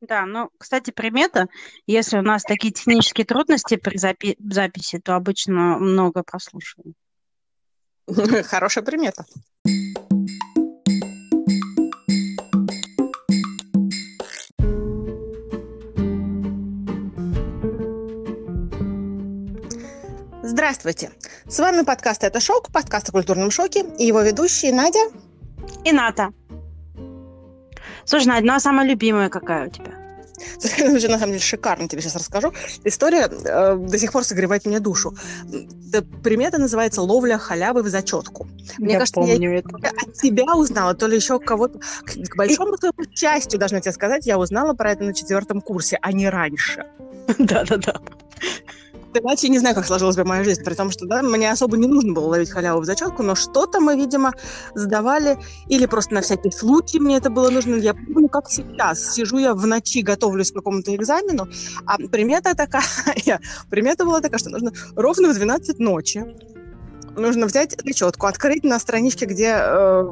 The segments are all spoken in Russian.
Да, ну, кстати, примета, если у нас такие технические трудности при запи- записи, то обычно много прослушиваем. Хорошая примета. Здравствуйте! С вами подкаст «Это шок», подкаст о культурном шоке, и его ведущие Надя и Ната. Слушай, Надя, ну а самая любимая какая у тебя? Уже на самом деле шикарно тебе сейчас расскажу. История э, до сих пор согревает мне душу. Примета называется «Ловля халявы в зачетку». Мне я кажется, помню я это. от тебя узнала, то ли еще кого-то. К, к большому своему счастью, должна тебе сказать, я узнала про это на четвертом курсе, а не раньше. Да-да-да. Иначе не знаю, как сложилась бы моя жизнь, при том, что да, мне особо не нужно было ловить халяву в зачетку, но что-то мы, видимо, сдавали, или просто на всякий случай мне это было нужно. Я помню, как сейчас. Сижу я в ночи, готовлюсь к какому-то экзамену, а примета такая, примета была такая, что нужно ровно в 12 ночи нужно взять зачетку, открыть на страничке, где э,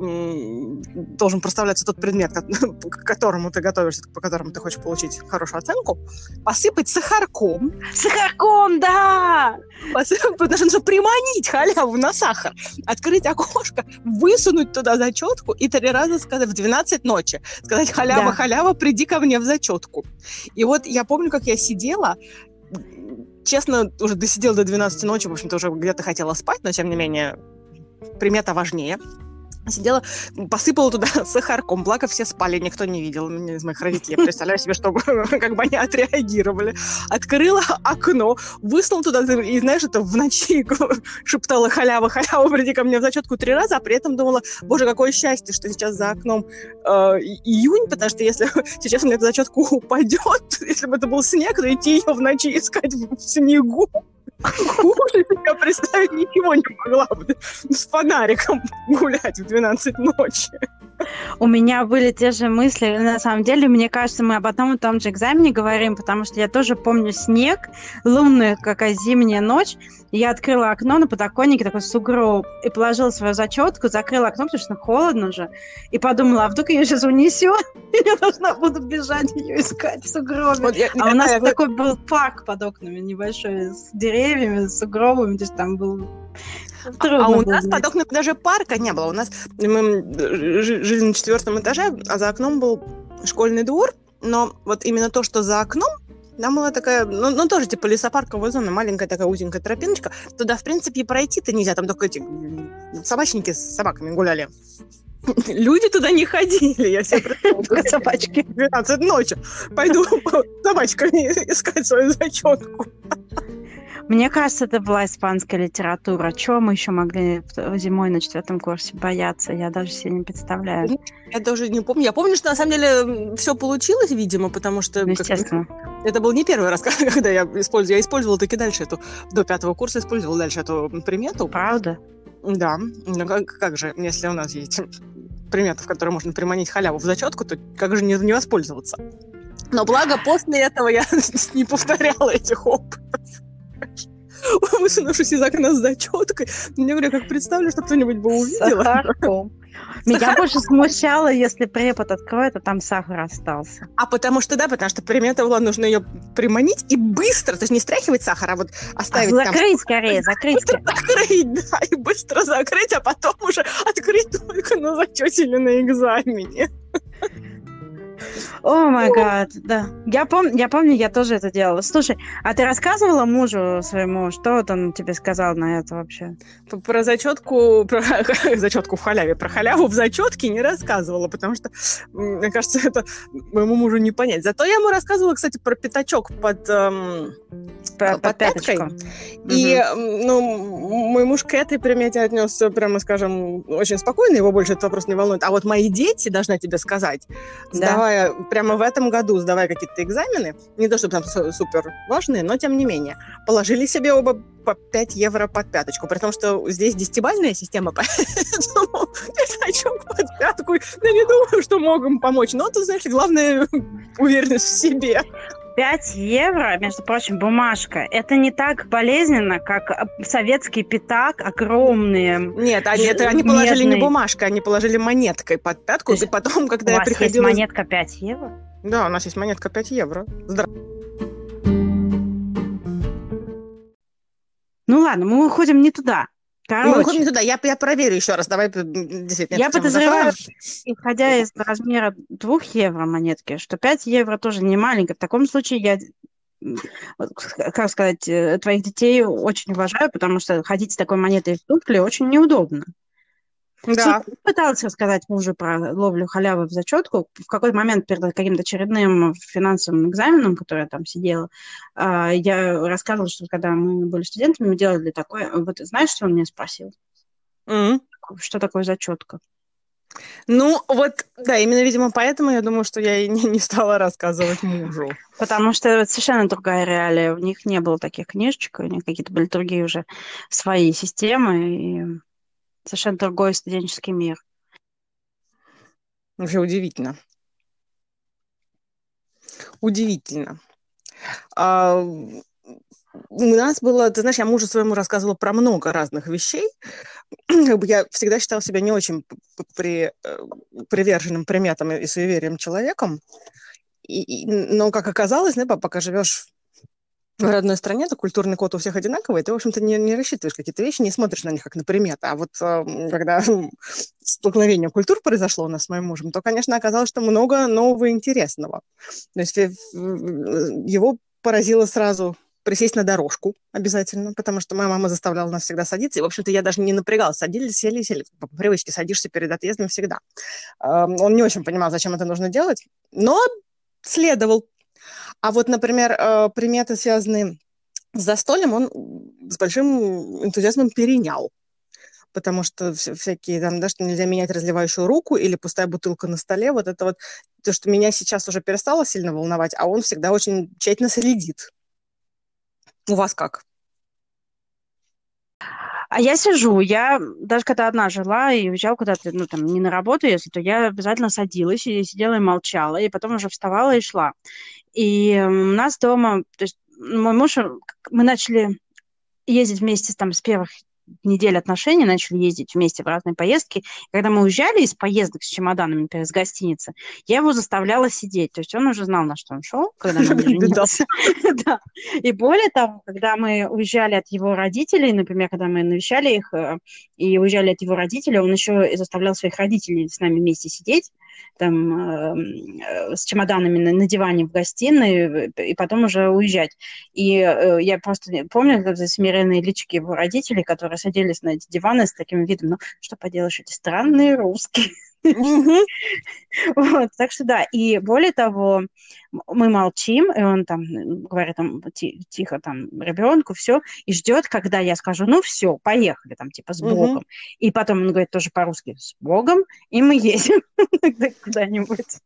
должен проставляться тот предмет, к которому ты готовишься, по которому ты хочешь получить хорошую оценку, посыпать сахарком. Сахарком, да! Посыпать, потому что нужно приманить халяву на сахар, открыть окошко, высунуть туда зачетку и три раза сказать в 12 ночи, сказать халява, да. халява, приди ко мне в зачетку. И вот я помню, как я сидела, честно, уже досидел до 12 ночи, в общем-то, уже где-то хотела спать, но, тем не менее, примета важнее сидела, посыпала туда сахарком, благо все спали, никто не видел ну, из моих родителей. Я представляю себе, что как бы они отреагировали. Открыла окно, высунула туда, и знаешь, это в ночи шептала халява, халява, приди ко мне в зачетку три раза, а при этом думала, боже, какое счастье, что сейчас за окном э, июнь, потому что если сейчас у меня эта зачетку упадет, если бы это был снег, то идти ее в ночи искать в снегу, Хуже себя представить ничего не могла бы. С фонариком гулять в 12 ночи. У меня были те же мысли. На самом деле, мне кажется, мы об одном и том же экзамене говорим, потому что я тоже помню снег, лунная какая зимняя ночь. Я открыла окно на подоконнике, такой сугроб, и положила свою зачетку, закрыла окно, потому что холодно же, и подумала, а вдруг ее сейчас унесет, и я должна буду бежать ее искать в сугробе. Вот я, а я, у нас я, такой был парк под окнами небольшой, с деревьями, с сугробами, то есть там был Трудно а у нас под окнами даже парка не было. У нас мы жили на четвертом этаже, а за окном был школьный двор. Но вот именно то, что за окном, там была такая, ну, ну тоже типа лесопарковая зона, маленькая такая узенькая тропиночка. Туда, в принципе, пройти-то нельзя. Там только эти собачники с собаками гуляли. Люди туда не ходили, я себе представляю. Собачки. 12 ночи. Пойду собачками искать свою зачетку. Мне кажется, это была испанская литература. Чего мы еще могли зимой на четвертом курсе бояться? Я даже себе не представляю. Ну, я даже не помню. Я помню, что на самом деле все получилось, видимо, потому что... Ну, естественно. Как, это был не первый раз, когда я использовала. Я использовала таки дальше эту... До пятого курса использовала дальше эту примету. Правда? Да. Ну, как, как же, если у нас есть примета, в которой можно приманить халяву в зачетку, то как же не, не воспользоваться? Но благо после этого я не повторяла этих опытов. Высунувшись из окна с зачеткой. Мне говорю, как представлю, что кто-нибудь бы увидел. Сахарком. Меня больше смущало, если препод откроет, а там сахар остался. А потому что, да, потому что примета была, нужно ее приманить и быстро, то есть не стряхивать сахар, а вот оставить а закрыть там... скорее, закрыть. Закрыть, да, и быстро закрыть, а потом уже открыть только на зачете или на экзамене. О май гад, да. Я, пом я помню, я тоже это делала. Слушай, а ты рассказывала мужу своему, что вот он тебе сказал на это вообще? Про зачетку, про зачетку в халяве, про халяву в зачетке не рассказывала, потому что, мне кажется, это моему мужу не понять. Зато я ему рассказывала, кстати, про пятачок под, эм, под, под пяткой. И, ну, мой муж к этой примете отнесся, прямо скажем, очень спокойно, его больше этот вопрос не волнует. А вот мои дети, должна тебе сказать, да. сдавая прямо в этом году, сдавая какие-то экзамены, не то чтобы там супер важные, но тем не менее, положили себе оба по 5 евро под пяточку, при том, что здесь десятибальная система, поэтому под пятку, я не думаю, что могут помочь. Но тут, знаешь, главное уверенность в себе. 5 евро, между прочим, бумажка. Это не так болезненно, как советский пятак, огромные. Нет, они, это, они положили не бумажкой, они положили монеткой под пятку, и потом, когда я приходила... есть монетка 5 евро? Да, у нас есть монетка 5 евро. Здравствуйте. Ну ладно, мы уходим не туда. Короче, мы уходим туда. Я, я проверю еще раз. Давай действительно. Я подозреваю, исходя из размера 2 евро монетки, что 5 евро тоже не маленько. В таком случае я как сказать, э, твоих детей очень уважаю, потому что ходить с такой монетой в туфле очень неудобно. Да. Ты пыталась рассказать мужу про ловлю халявы в зачетку. В какой-то момент перед каким-то очередным финансовым экзаменом, который я там сидела, а, я рассказывала, что когда мы были студентами, мы делали такое. Вот знаешь, что он меня спросил? Mm. Что такое зачетка? Ну, вот, да, именно, видимо, поэтому я думаю, что я и не, не стала рассказывать мужу. Потому что это совершенно другая реалия. У них не было таких книжечек, у них какие-то были другие уже свои системы. Совершенно другой студенческий мир. Вообще удивительно. Удивительно. А, у нас было, ты знаешь, я мужу своему рассказывала про много разных вещей. Я всегда считала себя не очень при, э, приверженным приметам и суеверием человеком. И, и, но, как оказалось, да, пока живешь в родной стране, то культурный код у всех одинаковый, ты, в общем-то, не, не рассчитываешь какие-то вещи, не смотришь на них как на приметы. А вот э, когда столкновение культур произошло у нас с моим мужем, то, конечно, оказалось, что много нового интересного. То есть э, его поразило сразу присесть на дорожку обязательно, потому что моя мама заставляла нас всегда садиться, и, в общем-то, я даже не напрягалась. Садились, сели, сели. По привычке садишься перед отъездом всегда. Он не очень понимал, зачем это нужно делать, но следовал а вот, например, э, приметы, связанные с застольем, он с большим энтузиазмом перенял. Потому что всякие там, да, что нельзя менять разливающую руку или пустая бутылка на столе, вот это вот то, что меня сейчас уже перестало сильно волновать, а он всегда очень тщательно следит. У вас как? А я сижу, я даже когда одна жила и уезжала куда-то, ну, там, не на работу, если, то я обязательно садилась и сидела и молчала, и потом уже вставала и шла. И у нас дома, то есть мой муж, мы начали ездить вместе там с первых недель отношений, начали ездить вместе в разные поездки. Когда мы уезжали из поездок с чемоданами, например, из гостиницы, я его заставляла сидеть. То есть он уже знал, на что он шел, когда мы женился. да. И более того, когда мы уезжали от его родителей, например, когда мы навещали их э, и уезжали от его родителей, он еще и заставлял своих родителей с нами вместе сидеть, там, эм, э, с чемоданами на, на диване в гостиной, и потом уже уезжать. И э, я просто помню, смиренные личики его родителей, которые садились на эти диваны с таким видом, ну, что поделаешь, эти странные русские. Вот, так что да, и более того, мы молчим, и он там говорит там тихо там ребенку, все, и ждет, когда я скажу, ну все, поехали там типа с Богом. И потом он говорит тоже по-русски с Богом, и мы едем куда-нибудь.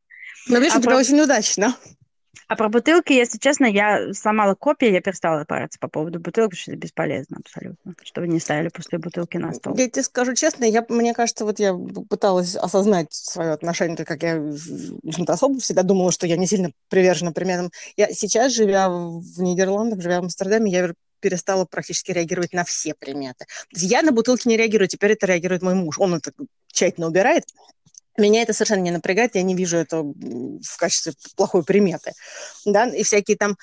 Ну, видишь, а тебя очень удачно. А про бутылки, если честно, я сломала копии, я перестала париться по поводу бутылок, потому что это бесполезно абсолютно, чтобы не ставили пустые бутылки на стол. Я тебе скажу честно, я, мне кажется, вот я пыталась осознать свое отношение, так как я, особо всегда думала, что я не сильно привержена примерам. Я сейчас, живя в Нидерландах, живя в Амстердаме, я перестала практически реагировать на все приметы. Я на бутылки не реагирую, теперь это реагирует мой муж. Он это тщательно убирает. Меня это совершенно не напрягает, я не вижу это в качестве плохой приметы. Да? И всякие там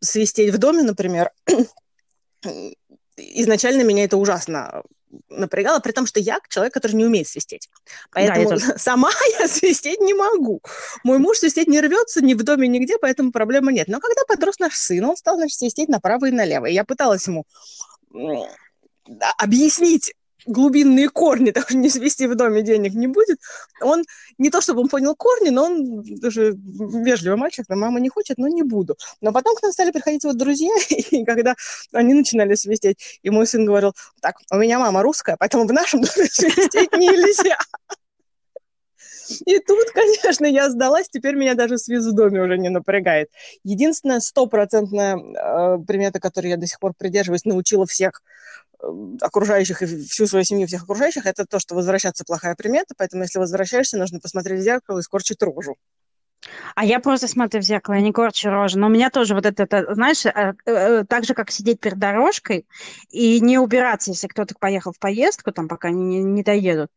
свистеть в доме, например, изначально меня это ужасно напрягало, при том, что я человек, который не умеет свистеть. Поэтому да, сама я свистеть не могу. Мой муж свистеть не рвется ни в доме, нигде, поэтому проблемы нет. Но когда подрос наш сын, он стал, значит, свистеть направо и налево. И я пыталась ему объяснить, глубинные корни, так не свести в доме денег не будет. Он не то чтобы он понял корни, но он даже вежливый мальчик, но мама не хочет, но не буду. Но потом к нам стали приходить вот друзья, и когда они начинали свистеть, и мой сын говорил, так, у меня мама русская, поэтому в нашем доме свистеть нельзя. И тут, конечно, я сдалась, теперь меня даже свиз в доме уже не напрягает. Единственная стопроцентная э, примета, которой я до сих пор придерживаюсь, научила всех э, окружающих и всю свою семью всех окружающих, это то, что возвращаться плохая примета, поэтому если возвращаешься, нужно посмотреть в зеркало и скорчить рожу. А я просто смотрю в зеркало, я не корчу рожу. Но у меня тоже вот это, это знаешь, э, э, так же, как сидеть перед дорожкой и не убираться, если кто-то поехал в поездку, там, пока они не, не доедут,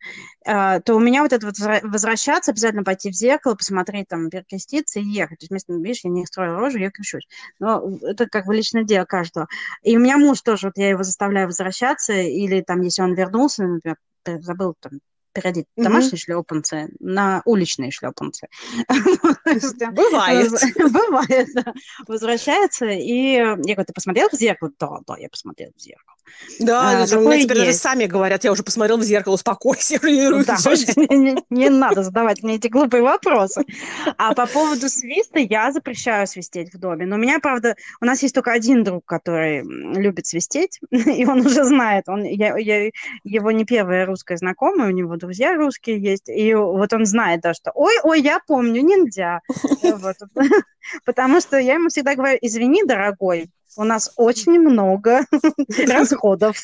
э, то у меня вот это вот возвращаться, обязательно пойти в зеркало, посмотреть, там, перекреститься и ехать. То есть, вместо, видишь, я не строю рожу, я крещусь. Но это как бы личное дело каждого. И у меня муж тоже, вот я его заставляю возвращаться, или там, если он вернулся, например, забыл там переодеть mm-hmm. домашние шлепанцы на уличные шлепанцы. Бывает. Бывает, да. Возвращается, и я говорю, ты посмотрел в зеркало? Да, да, я посмотрел в зеркало. Да, а, мне теперь даже сами говорят, я уже посмотрел в зеркало, успокойся. Да, не, не надо задавать мне эти глупые вопросы. А по поводу свиста я запрещаю свистеть в доме. Но у меня, правда, у нас есть только один друг, который любит свистеть, и он уже знает. Он, я, я, его не первая русская знакомая, у него друзья русские есть, и вот он знает, да, что ой, ой, я помню, нельзя. Потому что я ему всегда говорю, извини, дорогой, у нас очень много расходов.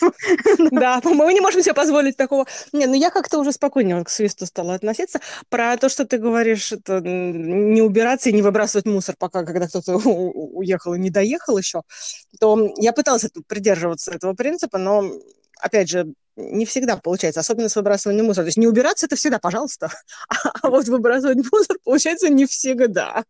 Да, мы не можем себе позволить такого. Не, ну я как-то уже спокойнее к свисту стала относиться. Про то, что ты говоришь, это не убираться и не выбрасывать мусор, пока когда кто-то уехал и не доехал еще, то я пыталась придерживаться этого принципа, но, опять же, не всегда получается, особенно с выбрасыванием мусора. То есть не убираться это всегда, пожалуйста, а вот выбрасывать мусор получается не всегда.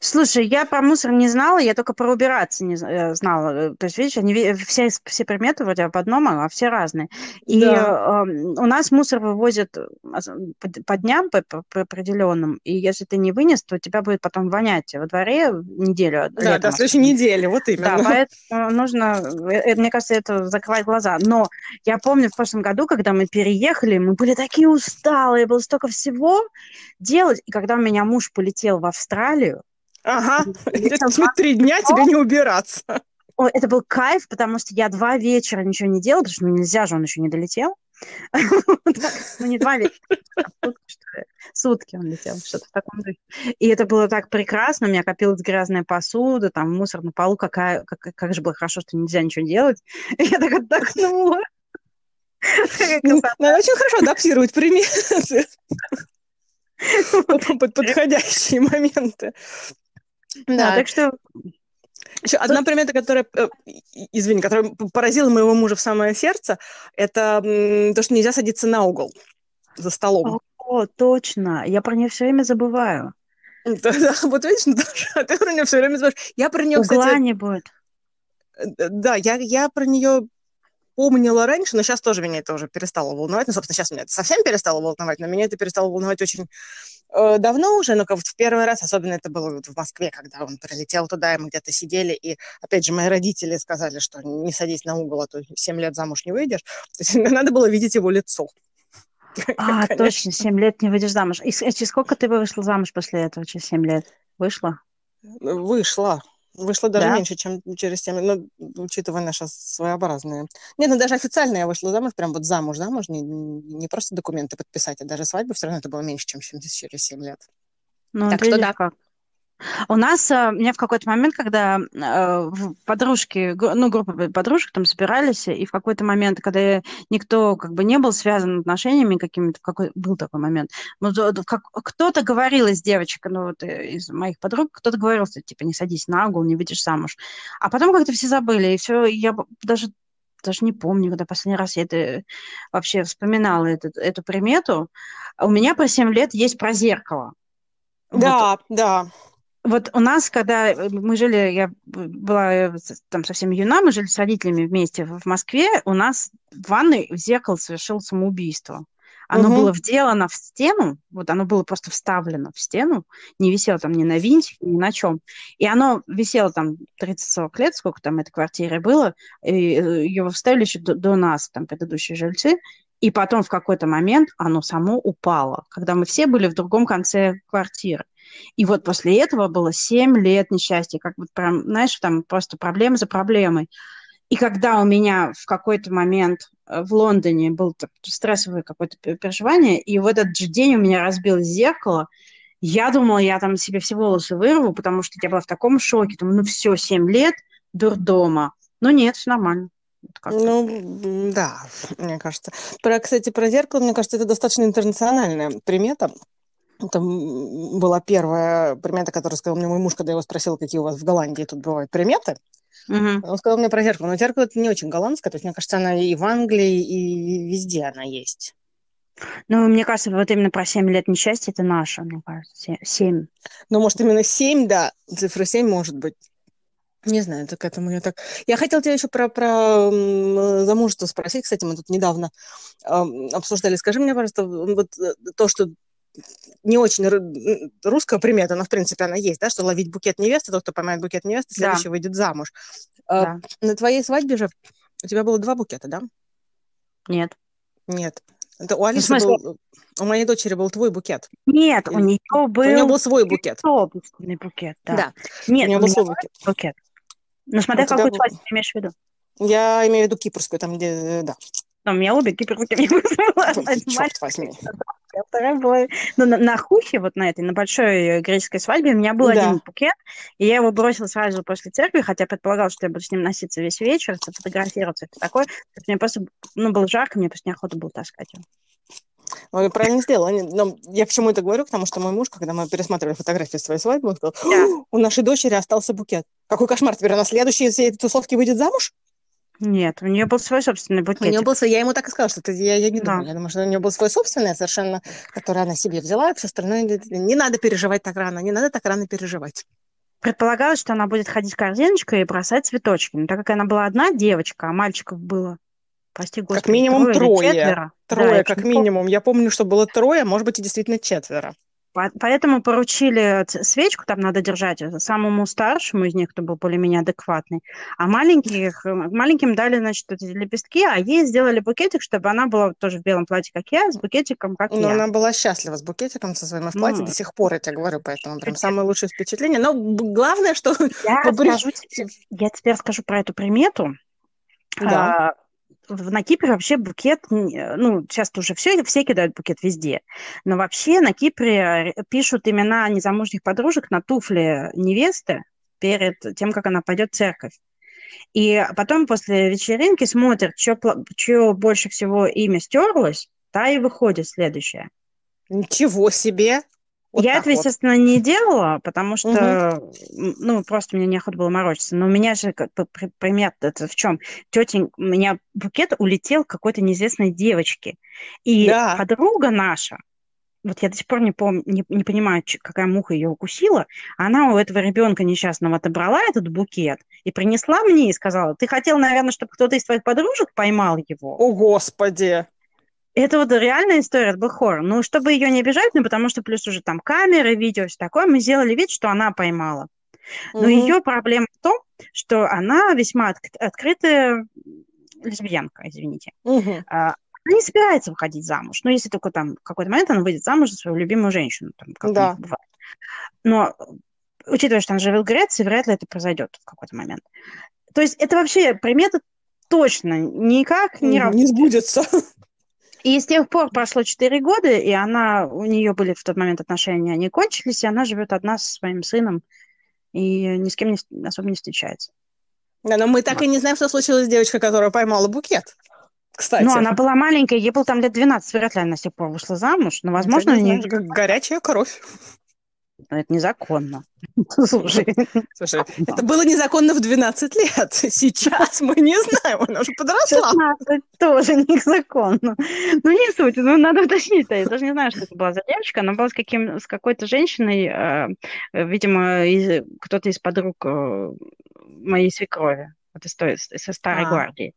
Слушай, я про мусор не знала, я только про убираться не э, знала. То есть, видишь, они все, все приметы вроде об одном, а все разные. И да. э, у нас мусор вывозят по, по дням, по, по определенным, и если ты не вынес, то тебя будет потом вонять во дворе неделю. Да, до следующей недели, вот именно. Да, поэтому нужно, э, мне кажется, это закрывать глаза. Но я помню в прошлом году, когда мы переехали, мы были такие усталые, было столько всего делать, и когда у меня муж полетел в Австралию, Ага, три дня тебе не убираться. Это был кайф, потому что я два вечера ничего не делала, потому что ну, нельзя же, он еще не долетел. Ну, не два вечера, а сутки он летел, что-то в таком духе. И это было так прекрасно, у меня копилась грязная посуда, там мусор на полу, какая, как, же было хорошо, что нельзя ничего делать. Я так отдохнула. Ну, надо очень хорошо адаптировать приметы под подходящие моменты. Да, так что... Еще одна примета, которая, э, извини, которая поразила моего мужа в самое сердце, это то, что нельзя садиться на угол за столом. О, точно. Я про нее все время забываю. Да, да, вот видишь, Наташа, ты про нее все время забываешь. Я про нее, Угла кстати... не будет. Э, да, я, я про нее помнила раньше, но сейчас тоже меня это уже перестало волновать. Ну, собственно, сейчас меня это совсем перестало волновать, но меня это перестало волновать очень э, давно уже, но как в первый раз, особенно это было вот в Москве, когда он прилетел туда, и мы где-то сидели, и, опять же, мои родители сказали, что не садись на угол, а то 7 лет замуж не выйдешь. То есть надо было видеть его лицо. А, точно, 7 лет не выйдешь замуж. И через сколько ты вышла замуж после этого, через 7 лет? Вышла? Вышла. Вышла даже да? меньше, чем через 7 ну, учитывая наши своеобразные. Нет, ну даже официально я вышла замуж, прям вот замуж, замуж, не, не просто документы подписать, а даже свадьба все равно это было меньше, чем через 7 лет. Ну, так что да. Как. У нас, э, меня в какой-то момент, когда э, подружки, ну, группа подружек там собирались, и в какой-то момент, когда никто как бы не был связан отношениями какими-то, какой был такой момент, как, кто-то говорил из девочек, ну, вот э, из моих подруг, кто-то говорил, что, типа, не садись на угол, не видишь замуж. А потом как-то все забыли, и все, я даже даже не помню, когда последний раз я это вообще вспоминала, эту, эту примету. У меня про 7 лет есть про зеркало. Да, вот. да. Вот у нас, когда э, мы жили, я была э, там совсем юна, мы жили с родителями вместе в Москве, у нас в ванной зеркало совершил самоубийство. Оно угу. было вделано в стену, вот оно было просто вставлено в стену, не висело там ни на винтике, ни на чем. И оно висело там 30-40 лет, сколько там этой квартире было, и э, его вставили еще до, до нас, там, предыдущие жильцы, и потом в какой-то момент оно само упало, когда мы все были в другом конце квартиры. И вот после этого было 7 лет несчастья, как вот прям, знаешь, там просто проблема за проблемой. И когда у меня в какой-то момент э, в Лондоне был стрессовое какое-то переживание, и в этот же день у меня разбилось зеркало, я думала, я там себе все волосы вырву, потому что я была в таком шоке. Думаю, ну все, 7 лет дурдома. Но нет, все нормально. Ну, да, мне кажется. Про, кстати, про зеркало, мне кажется, это достаточно интернациональная примета. Это была первая примета, которую сказал мне мой муж, когда я его спросила, какие у вас в Голландии тут бывают приметы. Угу. Он сказал мне про зеркало. Но зеркало это не очень голландское. То есть, мне кажется, она и в Англии, и везде она есть. Ну, мне кажется, вот именно про 7 лет несчастья это наша, мне кажется. 7. Ну, может, именно 7, да. Цифра 7 может быть. Не знаю, так к этому я так... Я хотела тебя еще про, про замужество спросить. Кстати, мы тут недавно э, обсуждали. Скажи мне, пожалуйста, вот э, то, что не очень русская примета, но, в принципе, она есть, да, что ловить букет невесты, тот, кто поймает букет невесты, следующий да. выйдет замуж. А, да. На твоей свадьбе же у тебя было два букета, да? Нет. Нет. Это у Алисы ну, был... У моей дочери был твой букет. Нет, Или... у нее был... У нее был свой букет. Собственный букет, да. да. Нет, у нее был свой букет. букет. Ну, смотря а какую свадьбу ты имеешь в виду. Я имею в виду кипрскую, там, где, да. Но у меня обе не было. Черт возьми. А вторая была... Ну, на, на Хухе, вот на этой, на большой греческой свадьбе, у меня был да. один букет, и я его бросила сразу после церкви, хотя предполагала, что я буду с ним носиться весь вечер, фотографироваться, это такое. Мне просто, ну, было жарко, мне просто неохота было таскать его. Ну, я правильно сделала. Но я почему это говорю? Потому что мой муж, когда мы пересматривали фотографии своей свадьбы, он сказал, да. у нашей дочери остался букет. Какой кошмар, теперь она следующей всей этой тусовки выйдет замуж? Нет, у нее был свой собственный букет. У нее был свой, я ему так и сказала, что это, я, я не да. думаю. Я думаю, что у нее был свой собственный, совершенно, который она себе взяла, и все остальное не надо переживать так рано, не надо так рано переживать. Предполагалось, что она будет ходить корзиночкой и бросать цветочки. Но так как она была одна девочка, а мальчиков было Прости, господи, как минимум трое. Трое, трое да, как минимум. Я помню, что было трое, а может быть и действительно четверо. Поэтому поручили свечку, там надо держать самому старшему из них, кто был более-менее адекватный. А маленьких, маленьким дали, значит, эти лепестки, а ей сделали букетик, чтобы она была тоже в белом платье, как я, с букетиком, как Но я. она была счастлива с букетиком, со своим в платье ну, до сих пор, я тебе говорю, поэтому прям самое лучшее впечатление. Но главное, что... Я, скажу я теперь расскажу про эту примету. Да. А, на Кипре вообще букет, ну, часто уже все, все кидают букет везде, но вообще на Кипре пишут имена незамужних подружек на туфли невесты перед тем, как она пойдет в церковь. И потом после вечеринки смотрят, что больше всего имя стерлось, та и выходит следующая. Ничего себе! Вот я это, вот. естественно, не делала, потому что, угу. ну, просто мне неохота было морочиться. Но у меня же как пример это в чем? Тетень, у меня букет улетел какой-то неизвестной девочке. И да. подруга наша, вот я до сих пор не, помню, не, не понимаю, какая муха ее укусила, она у этого ребенка несчастного отобрала этот букет и принесла мне и сказала, ты хотел, наверное, чтобы кто-то из твоих подружек поймал его? О, Господи! Это вот реальная история, это был хоррор. Ну, чтобы ее не обижать, ну, потому что плюс уже там камеры, видео, все такое, мы сделали вид, что она поймала. Но угу. ее проблема в том, что она весьма от, открытая лесбиянка, извините. Угу. А, она не собирается выходить замуж. Ну, если только там в какой-то момент она выйдет замуж за свою любимую женщину, там, как да. бывает. Но учитывая, что она живет в Греции, вряд ли это произойдет в какой-то момент. То есть это вообще примета точно никак не, не сбудется. И с тех пор прошло 4 года, и она, у нее были в тот момент отношения, они кончились, и она живет одна со своим сыном и ни с кем не, особо не встречается. Да, но мы так и не знаем, что случилось с девочкой, которая поймала букет. Кстати. Ну, она была маленькая, ей было там лет 12, вряд ли она с тех пор вышла замуж, но, возможно, у нее... Горячая кровь. Но это незаконно. Слушай. Слушай, это было незаконно в 12 лет. Сейчас мы не знаем, она уже подросла. 16 тоже незаконно. Ну, не суть, ну, надо уточнить. Я даже не знаю, что это была за девочка. Она была с, каким, с какой-то женщиной, э, видимо, из, кто-то из подруг э, моей свекрови, вот из той, со старой а. гвардии.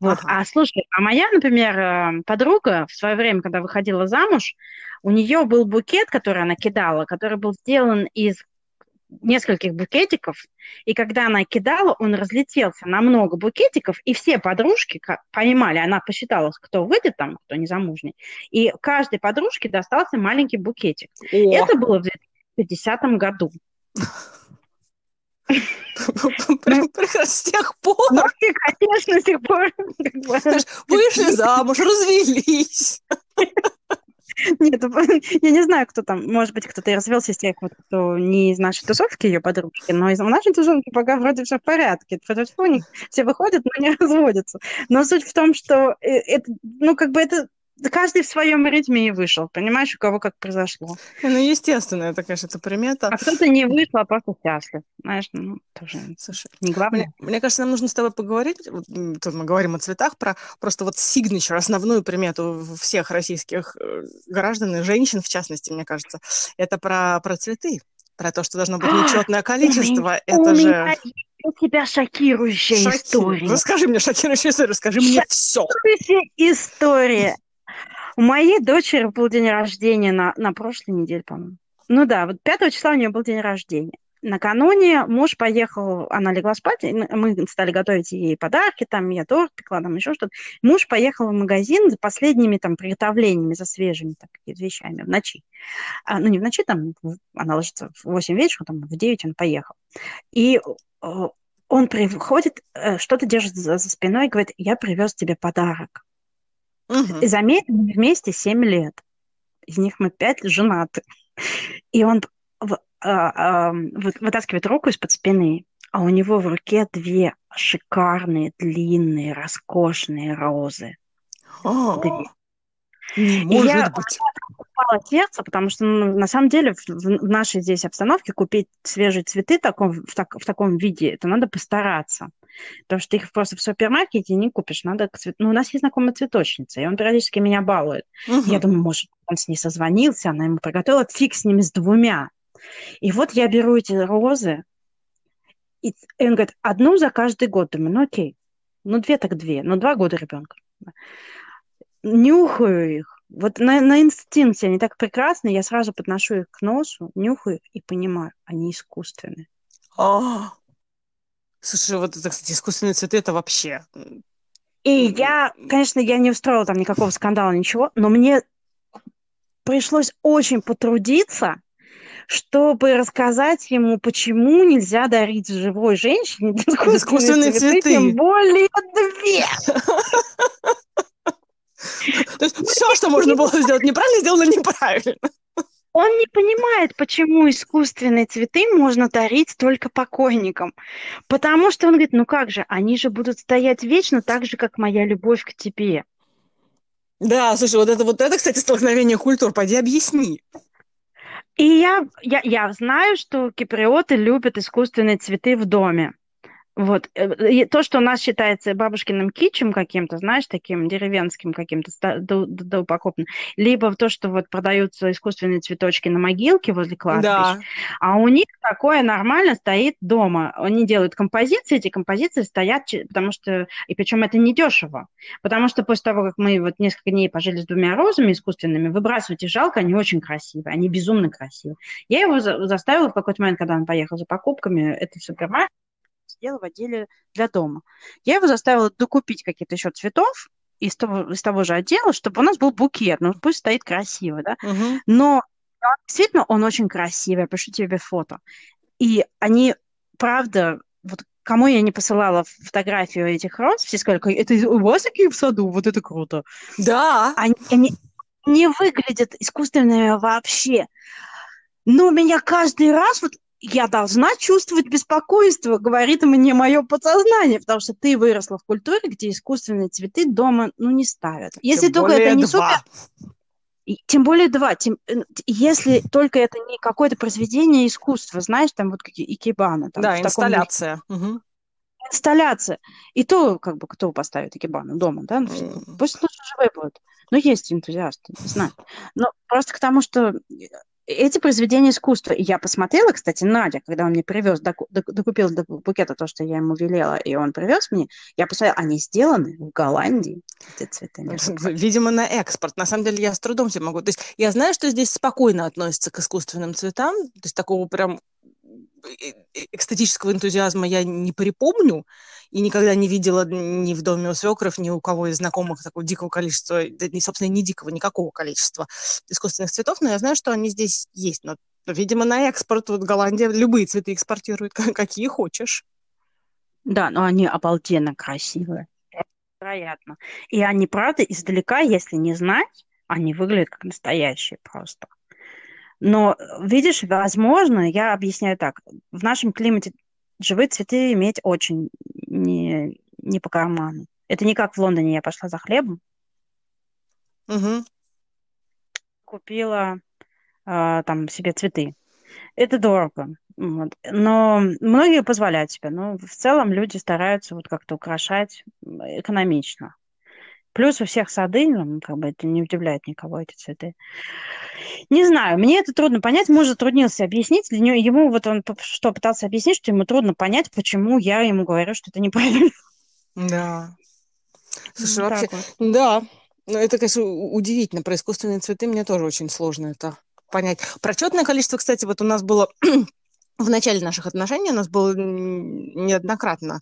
Вот. Ага. А слушай, а моя, например, э, подруга в свое время, когда выходила замуж, у нее был букет, который она кидала, который был сделан из нескольких букетиков, и когда она кидала, он разлетелся на много букетиков, и все подружки понимали, она посчитала, кто выйдет там, кто незамужний, и каждой подружке достался маленький букетик. О. Это было в 2010 году. С тех пор. Ну, конечно, с тех пор. Вышли замуж, развелись. Нет, я не знаю, кто там, может быть, кто-то и развелся из тех, вот, кто не из нашей тусовки, ее подружки, но из нашей тусовки пока вроде все в порядке. У них все выходят, но не разводятся. Но суть в том, что э, это, ну, как бы это каждый в своем ритме и вышел. Понимаешь, у кого как произошло. Ну, естественно, это, конечно, это примета. А кто-то не вышел, а просто счастлив. Знаешь, ну, тоже Слушай, не главное. Мне, мне кажется, нам нужно с тобой поговорить. Вот, тут мы говорим о цветах, про просто вот signature, основную примету всех российских э, граждан и женщин, в частности, мне кажется. Это про, про цветы. Про то, что должно быть нечетное количество. это же у тебя шокирующая Шоки... история. Расскажи мне шокирующую историю, расскажи мне все. Шокирующая история. У моей дочери был день рождения на, на прошлой неделе, по-моему. Ну да, вот 5 числа у нее был день рождения. Накануне муж поехал, она легла спать, мы стали готовить ей подарки, там я торт пекла, там еще что-то. Муж поехал в магазин за последними там приготовлениями, за свежими так, вещами в ночи. А, ну, не в ночи, там она ложится в 8 вечера, там в 9 он поехал. И э, он приходит, э, что-то держит за, за спиной и говорит, я привез тебе подарок. Угу. И заметь, вместе 7 лет. Из них мы 5 женаты. И он а, а, вытаскивает руку из-под спины, а у него в руке две шикарные, длинные, роскошные розы. Две. Не может я быть. упало сердце, потому что ну, на самом деле в, в нашей здесь обстановке купить свежие цветы таком, в, так, в таком виде, это надо постараться. Потому что ты их просто в супермаркете не купишь. Надо к цвет... Ну, у нас есть знакомая цветочница, и он периодически меня балует. Угу. Я думаю, может, он с ней созвонился, она ему приготовила фиг с ними с двумя. И вот я беру эти розы, и, и он говорит, одну за каждый год. Думаю, ну окей, ну две так две, ну два года ребенка. Нюхаю их, вот на, на инстинкте они так прекрасны, я сразу подношу их к носу, нюхаю и понимаю, они искусственные. А, слушай, вот это, кстати, искусственные цветы это вообще. И я, конечно, я не устроила там никакого скандала, ничего, но мне пришлось очень потрудиться, чтобы рассказать ему, почему нельзя дарить живой женщине искусственные, искусственные цветы, цветы, тем более две. То есть все, что можно было сделать неправильно, сделано неправильно. Он не понимает, почему искусственные цветы можно дарить только покойникам. Потому что он говорит, ну как же, они же будут стоять вечно так же, как моя любовь к тебе. Да, слушай, вот это, вот это, кстати, столкновение культур, пойди объясни. И я, я, я знаю, что киприоты любят искусственные цветы в доме. Вот. Э, и то, что у нас считается бабушкиным кичем каким-то, знаешь, таким деревенским каким-то, доупокопным, либо то, что вот продаются искусственные цветочки на могилке возле кладбищ, да. а у них такое нормально стоит дома. Они делают композиции, эти композиции стоят, потому что, и причем это не дешево, потому что после того, как мы вот несколько дней пожили с двумя розами искусственными, выбрасывать их жалко, они очень красивые, они безумно красивые. Я его заставила в какой-то момент, когда он поехал за покупками, это супермаркет, сидела в отделе для дома. Я его заставила докупить какие-то еще цветов из того, из того же отдела, чтобы у нас был букет. Ну, пусть стоит красиво, да. Угу. Но действительно он очень красивый. Я пришлю тебе фото. И они, правда, вот кому я не посылала фотографию этих роз, все сказали, это у вас такие в саду, вот это круто. Да. Они, они не выглядят искусственными вообще. Но меня каждый раз вот я должна чувствовать беспокойство, говорит мне мое подсознание, потому что ты выросла в культуре, где искусственные цветы дома ну, не ставят. Если тем только это не два. супер... Тем более два. Тем, э, если только это не какое-то произведение искусства, знаешь, там вот какие икебана. Там, да, инсталляция. Угу. Инсталляция. И то, как бы, кто поставит икебану дома, да? Mm. Пусть лучше живые будут. Но есть энтузиасты, знаю. Но просто к тому, что эти произведения искусства. И я посмотрела, кстати, Надя, когда он мне привез, докупил до букета то, что я ему велела, и он привез мне, я посмотрела, они сделаны в Голландии, эти цветы. Видимо, на экспорт. На самом деле, я с трудом себе могу... То есть я знаю, что здесь спокойно относятся к искусственным цветам, то есть такого прям экстатического энтузиазма я не припомню и никогда не видела ни в доме у свекров, ни у кого из знакомых такого дикого количества, да, собственно, не дикого, никакого количества искусственных цветов, но я знаю, что они здесь есть. Но, видимо, на экспорт вот Голландия любые цветы экспортирует, какие хочешь. Да, но они обалденно красивые. Вероятно. И они, правда, издалека, если не знать, они выглядят как настоящие просто. Но, видишь, возможно, я объясняю так, в нашем климате живые цветы иметь очень не, не по карману. Это не как в Лондоне я пошла за хлебом. Угу. Купила э, там себе цветы. Это дорого. Вот. Но многие позволяют себе. Но в целом люди стараются вот как-то украшать экономично. Плюс у всех сады, ну, как бы это не удивляет никого, эти цветы. Не знаю, мне это трудно понять. Муж затруднился объяснить. Для него, ему вот он что пытался объяснить, что ему трудно понять, почему я ему говорю, что это неправильно. Да. Слушай, ну, вообще, вот. да, ну, это, конечно, удивительно. Про искусственные цветы мне тоже очень сложно это понять. Прочетное количество, кстати, вот у нас было в начале наших отношений, у нас было неоднократно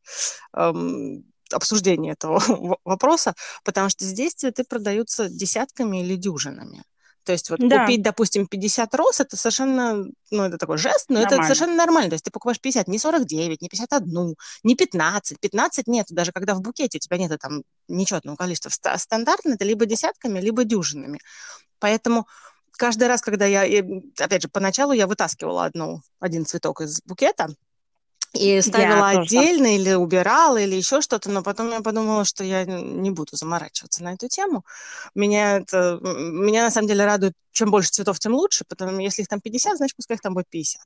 эм, обсуждение этого вопроса, потому что здесь цветы продаются десятками или дюжинами. То есть вот да. купить, допустим, 50 роз, это совершенно, ну, это такой жест, но нормально. это совершенно нормально. То есть ты покупаешь 50, не 49, не 51, не 15. 15 нет, даже когда в букете у тебя нет там нечетного количества. Стандартно это либо десятками, либо дюжинами. Поэтому каждый раз, когда я, опять же, поначалу я вытаскивала одну, один цветок из букета, и ставила я отдельно тоже. или убирала или еще что-то, но потом я подумала, что я не буду заморачиваться на эту тему. Меня это, меня на самом деле радует, чем больше цветов, тем лучше, потому если их там 50, значит, пускай их там будет 50.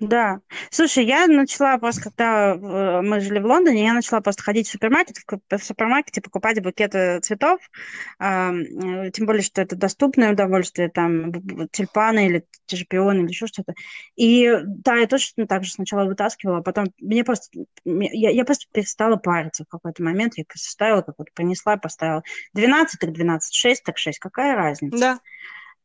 Да. Слушай, я начала просто, когда э, мы жили в Лондоне, я начала просто ходить в супермаркет, в супермаркете покупать букеты цветов, э, тем более, что это доступное удовольствие, там, тюльпаны или те же пионы или еще что-то. И да, я точно так же сначала вытаскивала, а потом мне просто, я, я просто перестала париться в какой-то момент, я ставила, как вот принесла, поставила 12, так 12, 6, так 6, какая разница? Да.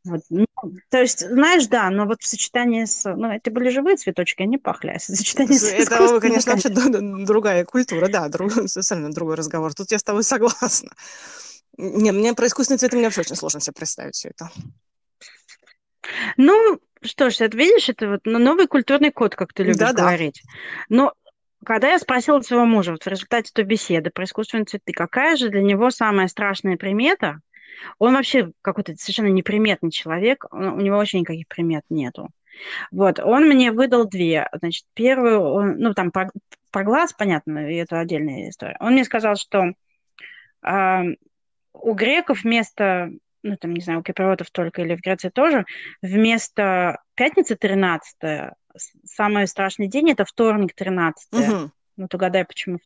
Вот. Ну, то есть, знаешь, да, но вот в сочетании с... Ну, это были живые цветочки, они пахли, а сочетание с Это, конечно, вообще другая культура, да, друг, совершенно другой разговор. Тут я с тобой согласна. Не, мне про искусственные цветы мне вообще очень сложно себе представить все это. Ну, что ж, это видишь, это вот новый культурный код, как ты любишь да, говорить. Да. Но когда я спросила своего мужа вот в результате той беседы про искусственные цветы, какая же для него самая страшная примета, он вообще какой-то совершенно неприметный человек, у него вообще никаких примет нету. Вот, он мне выдал две. Значит, первую, он, ну, там про, про глаз, понятно, это отдельная история. Он мне сказал, что э, у греков вместо, ну, там, не знаю, у киприотов только или в Греции тоже, вместо пятницы 13 самый страшный день это вторник 13 угу. Ну, ты угадай, почему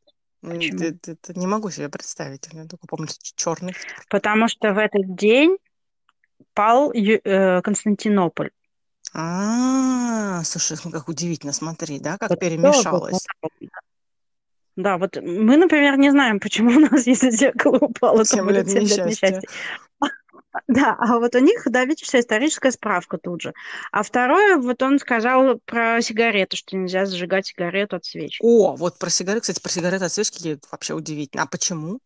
Почему? Это, это не могу себе представить. Я только помню черный. Потому что в этот день пал э, Константинополь. А, слушай, как удивительно, смотри, да, как вот перемешалось. Да, вот мы, например, не знаем, почему у нас, если зеркало упало, то будет 7 лет несчастья. Да, а вот у них, да, видишь, историческая справка тут же. А второе, вот он сказал про сигареты, что нельзя зажигать сигарету от свечки. О, вот про сигареты, кстати, про сигареты от свечки вообще удивительно. А почему?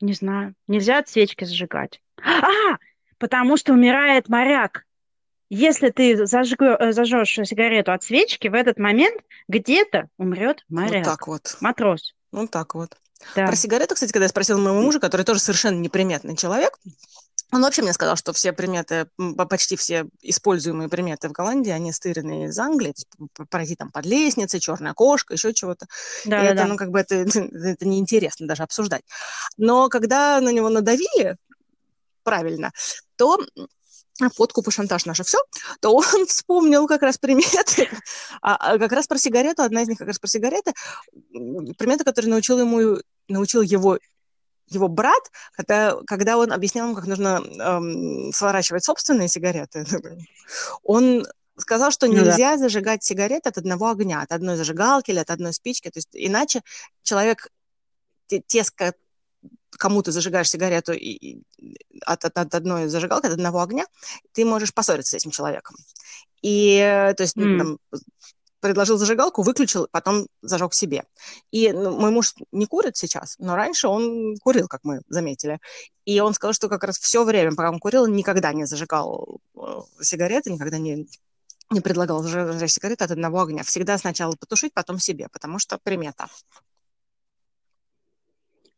Не знаю. Нельзя от свечки зажигать. А, потому что умирает моряк. Если ты э, зажжешь сигарету от свечки, в этот момент где-то умрет моряк. Вот так вот. Матрос. Вот так вот. Да. Про сигареты, кстати, когда я спросила моего мужа, который тоже совершенно неприметный человек, он вообще мне сказал, что все приметы, почти все используемые приметы в Голландии, они стырены из Англии, пройти там под лестницей, черная кошка, еще чего-то. Да, и да, это, да. ну, как бы это, это неинтересно даже обсуждать. Но когда на него надавили правильно, то подкуп и шантаж наше все, то он вспомнил как раз приметы, а, а как раз про сигарету, одна из них как раз про сигареты, примета, которую научил ему, научил его его брат, когда, когда он объяснял ему, как нужно эм, сворачивать собственные сигареты, он сказал, что нельзя ну, да. зажигать сигареты от одного огня, от одной зажигалки или от одной спички, то есть иначе человек, те, кому ты зажигаешь сигарету и, от, от, от одной зажигалки, от одного огня, ты можешь поссориться с этим человеком. И, то есть, mm. там, предложил зажигалку, выключил, потом зажег себе. И ну, мой муж не курит сейчас, но раньше он курил, как мы заметили. И он сказал, что как раз все время, пока он курил, он никогда не зажигал э, сигареты, никогда не, не предлагал зажигать сигареты от одного огня. Всегда сначала потушить, потом себе, потому что примета.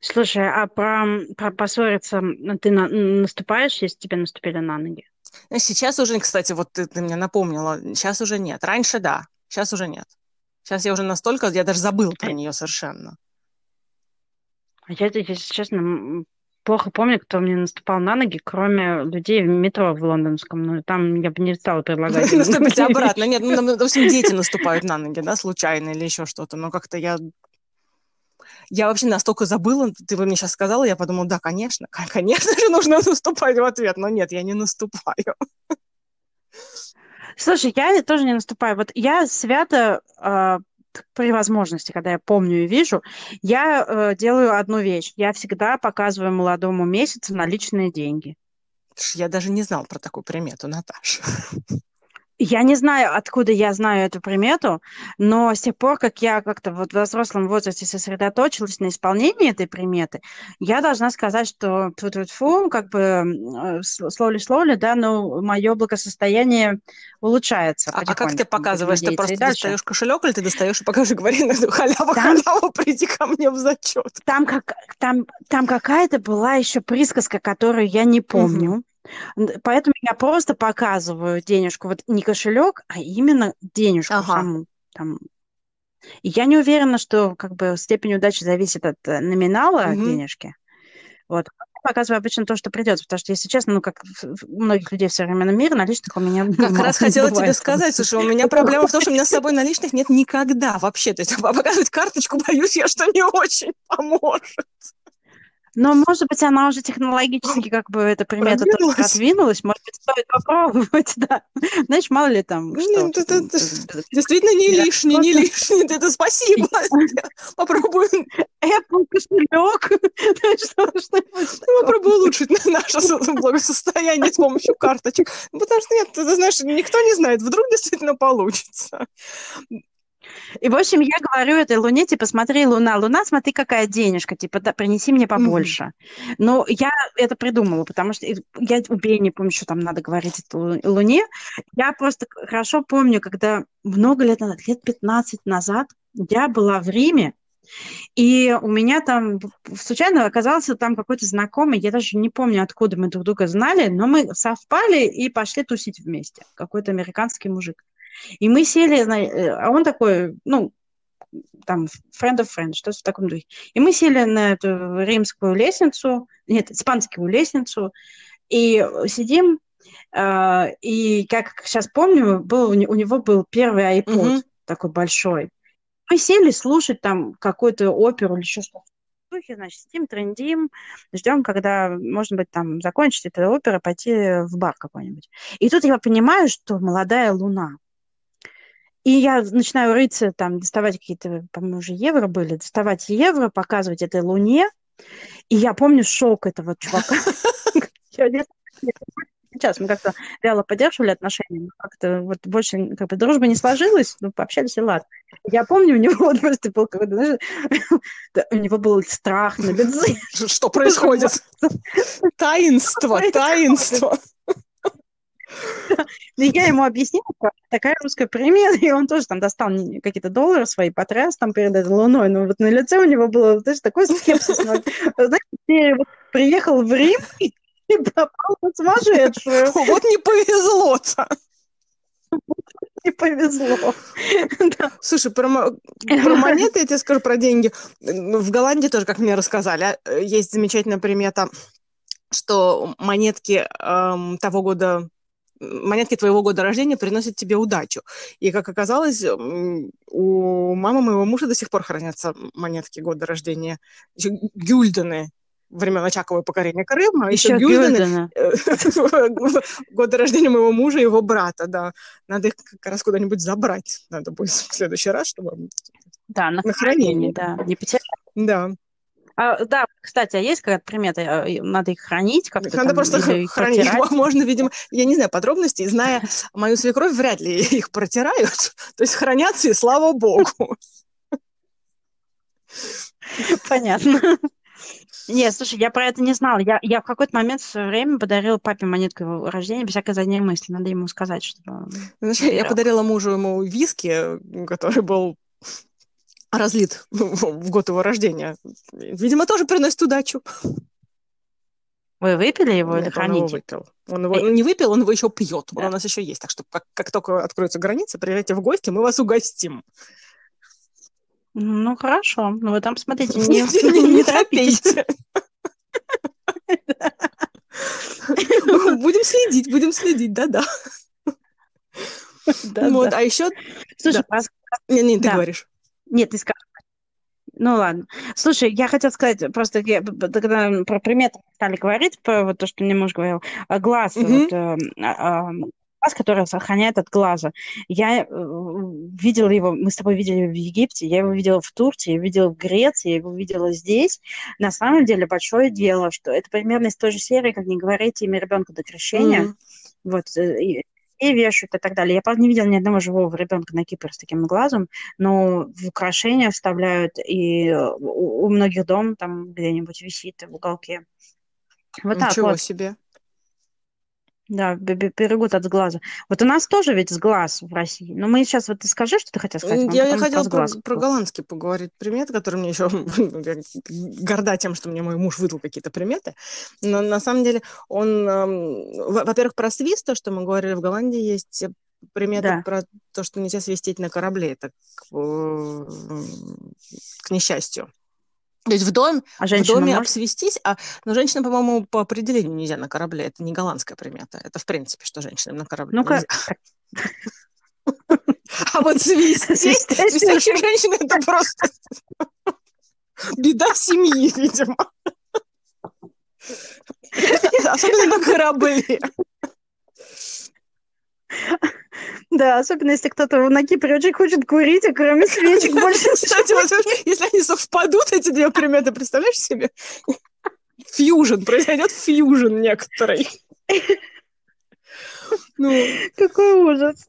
Слушай, а про, про поссориться ты на, наступаешь, если тебе наступили на ноги? Ну, сейчас уже, кстати, вот ты, ты мне напомнила, сейчас уже нет. Раньше да, сейчас уже нет. Сейчас я уже настолько, я даже забыл про нее совершенно. А я, если честно, плохо помню, кто мне наступал на ноги, кроме людей в метро в лондонском. Ну, там я бы не стала предлагать. Наступить обратно. Нет, ну, допустим, дети наступают на ноги, да, случайно или еще что-то. Но как-то я я вообще настолько забыла, ты бы мне сейчас сказала, я подумала, да, конечно, конечно же нужно наступать в ответ, но нет, я не наступаю. Слушай, я тоже не наступаю. Вот я свято э, при возможности, когда я помню и вижу, я э, делаю одну вещь. Я всегда показываю молодому месяцу наличные деньги. Я даже не знал про такую примету, Наташа. Я не знаю, откуда я знаю эту примету, но с тех пор, как я как-то вот в взрослом возрасте сосредоточилась на исполнении этой приметы, я должна сказать, что тьфу -тьфу -тьфу, как бы слоули-слоули, да, но мое благосостояние улучшается. А, а как ты показываешь? Ты просто достаешь кошелек или ты достаешь и покажи, говори, халява, там, халява, приди ко мне в зачет. Там, как, там, там какая-то была еще присказка, которую я не помню. Угу. Поэтому я просто показываю денежку, вот не кошелек, а именно денежку ага. саму. Там. И я не уверена, что как бы степень удачи зависит от э, номинала угу. денежки. Вот. Я показываю обычно то, что придется, потому что, если честно, ну, как у многих людей в современном мире, наличных у меня Как раз хотела тебе сказать, слушай, у меня проблема в том, что у меня с собой наличных нет никогда вообще. То есть показывать карточку, боюсь я, что не очень поможет. Но, может быть, она уже технологически как бы эта примета продвинулась. только отвинулась. Может быть, стоит попробовать, да. Знаешь, мало ли там что. Действительно не лишний, не лишний. Это спасибо. Попробуем. Apple кошелек. Попробую улучшить наше благосостояние с помощью карточек. Потому что нет, ты знаешь, никто не знает, вдруг действительно получится. И, в общем, я говорю этой Луне, типа, смотри, Луна, Луна, смотри, какая денежка, типа, да, принеси мне побольше. Mm-hmm. Но я это придумала, потому что я убей, не помню, что там надо говорить этой Луне. Я просто хорошо помню, когда много лет назад, лет 15 назад, я была в Риме, и у меня там случайно оказался там какой-то знакомый, я даже не помню, откуда мы друг друга знали, но мы совпали и пошли тусить вместе. Какой-то американский мужик. И мы сели, э, а он такой, ну, там, friend of friend, что-то в таком духе. И мы сели на эту римскую лестницу, нет, испанскую лестницу, и сидим, э, и, как сейчас помню, был, у него был первый iPod, mm-hmm. такой большой. Мы сели слушать там какую-то оперу или еще что-то духе, значит, сидим, трендим, ждем, когда, можно быть, там, закончить эту оперу, пойти в бар какой-нибудь. И тут я понимаю, что молодая луна. И я начинаю рыться, там, доставать какие-то, по-моему, уже евро были, доставать евро, показывать этой луне. И я помню шок этого чувака. Сейчас мы как-то вяло поддерживали отношения, но как-то вот больше как бы дружба не сложилась, ну, пообщались и ладно. Я помню, у него вот просто был какой-то, знаешь, у него был страх на лице. Что происходит? Таинство, таинство. Я ему объяснила, такая русская примета, и он тоже там достал какие-то доллары свои, потряс там перед этой луной, но вот на лице у него было, знаешь, такой скепсис. Знаешь, приехал в Рим и попал под сумасшедшую. Вот не повезло-то. Не повезло. Слушай, про, про монеты я тебе скажу про деньги. В Голландии тоже, как мне рассказали, а, есть замечательная примета, что монетки эм, того года монетки твоего года рождения приносят тебе удачу. И, как оказалось, у мамы моего мужа до сих пор хранятся монетки года рождения, еще гюльдены времен Очакового покорения Крыма, еще, еще гюльдены. года рождения моего мужа и его брата, да. Надо их как раз куда-нибудь забрать. Надо будет в следующий раз, чтобы... Да, на, на хранение, да, не потерять. Да. А, да, кстати, а есть какая-то примета? Э, надо их хранить как-то? Надо там, просто хранить. Протирать? Можно, видимо, я не знаю подробностей, зная мою свекровь, вряд ли их протирают. То есть хранятся, и слава богу. Понятно. Нет, слушай, я про это не знала. Я, я в какой-то момент в свое время подарила папе монетку его рождения без всякой задней мысли. Надо ему сказать, что... Знаешь, я подарила мужу ему виски, который был разлит в год его рождения. Видимо, тоже приносит удачу. Вы выпили его Нет, или храните? Он его выпил. Он его он не выпил, он его еще пьет. Да. Он у нас еще есть. Так что как, как только откроются границы, приезжайте в гости, мы вас угостим. Ну, хорошо. Ну, вы там, смотрите, не, не, не, не торопитесь. Будем следить, будем следить, да-да. Вот, а еще... Слушай, не, не, ты говоришь. Нет, ты скажешь. Ну ладно. Слушай, я хотела сказать, просто я, когда про приметы стали говорить, про вот то, что мне муж говорил, а глаз, mm-hmm. вот, э, э, глаз, который сохраняет от глаза. Я э, видела его, мы с тобой видели в Египте, я его видела в Турции, я видела в Греции, я его видела здесь. На самом деле большое дело, что это примерно из той же серии, как не говорите имя ребенка до крещения. Mm-hmm. Вот, э, и вешают и так далее. Я, правда, не видела ни одного живого ребенка на Кипре с таким глазом, но в украшения вставляют, и у, у многих дом там где-нибудь висит в уголке. Вот Ничего так вот. себе. Да, берегут от глаза. Вот у нас тоже ведь с глаз в России. Но мы сейчас, вот ты скажи, что ты хотел сказать. Я, я хотела про, про, про голландский поговорить примет, который мне еще горда тем, что мне мой муж выдал какие-то приметы. Но на самом деле он, во-первых, про свист, то, что мы говорили, в Голландии есть приметы да. про то, что нельзя свистеть на корабле. Это к, к несчастью. То есть в, дом, а в доме может? обсвестись, а, но женщина, по-моему, по определению нельзя на корабле. Это не голландская примета. Это в принципе, что женщинам на корабле Ну-ка. А вот свистеть, свистящая женщина – это просто беда семьи, видимо. Особенно на корабле. Да, особенно если кто-то на Кипре очень хочет курить, а кроме свечек больше вот, если они совпадут, эти две приметы, представляешь себе? Фьюжн, произойдет фьюжн некоторый. Ну, какой ужас.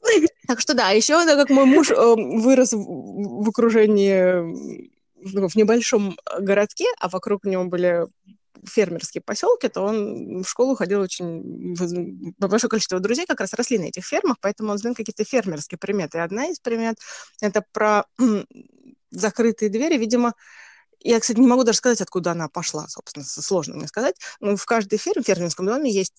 Так что да, еще как мой муж э, вырос в, в окружении в небольшом городке, а вокруг него были фермерские поселки, то он в школу ходил очень... Большое количество друзей как раз росли на этих фермах, поэтому он знал какие-то фермерские приметы. И одна из примет — это про закрытые двери. Видимо, я, кстати, не могу даже сказать, откуда она пошла, собственно, сложно мне сказать. Но в каждой ферме, в фермерском доме есть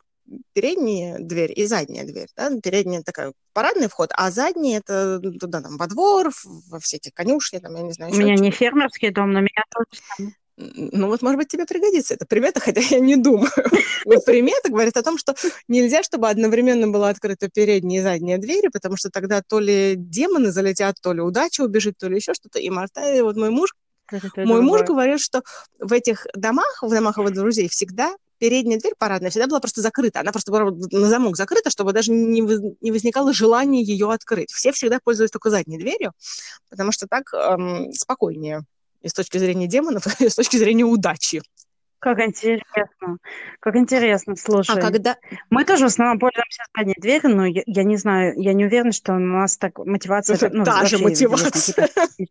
передняя дверь и задняя дверь. Да? Передняя такая парадный вход, а задняя это туда там во двор, во все эти конюшни, там, я не знаю. У меня не фермерский дом, но меня тоже ну вот, может быть, тебе пригодится эта примета, хотя я не думаю. Вот примета говорит о том, что нельзя, чтобы одновременно была открыта передняя и задняя двери, потому что тогда то ли демоны залетят, то ли удача убежит, то ли еще что-то. И Марта, и вот мой муж, мой муж говорит, что в этих домах, в домах его друзей всегда передняя дверь парадная всегда была просто закрыта. Она просто была на замок закрыта, чтобы даже не, не возникало желания ее открыть. Все всегда пользовались только задней дверью, потому что так эм, спокойнее и с точки зрения демонов, и с точки зрения удачи. Как интересно. Как интересно, слушай. А когда... Мы тоже в основном пользуемся задней дверью, но я, я не знаю, я не уверена, что у нас так мотивация... Это ну, та же мотивация.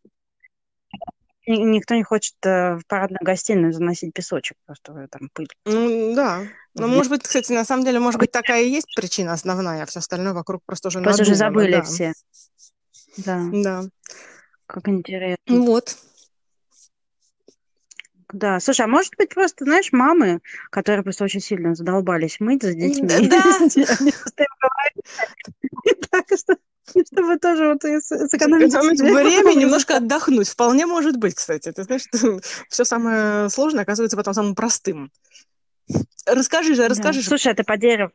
Никто не хочет э, в парадную гостиную заносить песочек, просто там пыль. Ну, да. Но, ну, может быть, кстати, на самом деле, может быть, такая и есть причина основная, а все остальное вокруг просто уже Просто уже забыли да. все. Да. Да. Как интересно. Вот. Да, слушай, а может быть просто, знаешь, мамы, которые просто очень сильно задолбались мыть за детьми. Да. Так что чтобы тоже вот сэкономить время немножко отдохнуть. Вполне может быть, кстати. Ты знаешь, все самое сложное оказывается потом самым простым. Расскажи же, расскажи. Слушай, а ты по дереву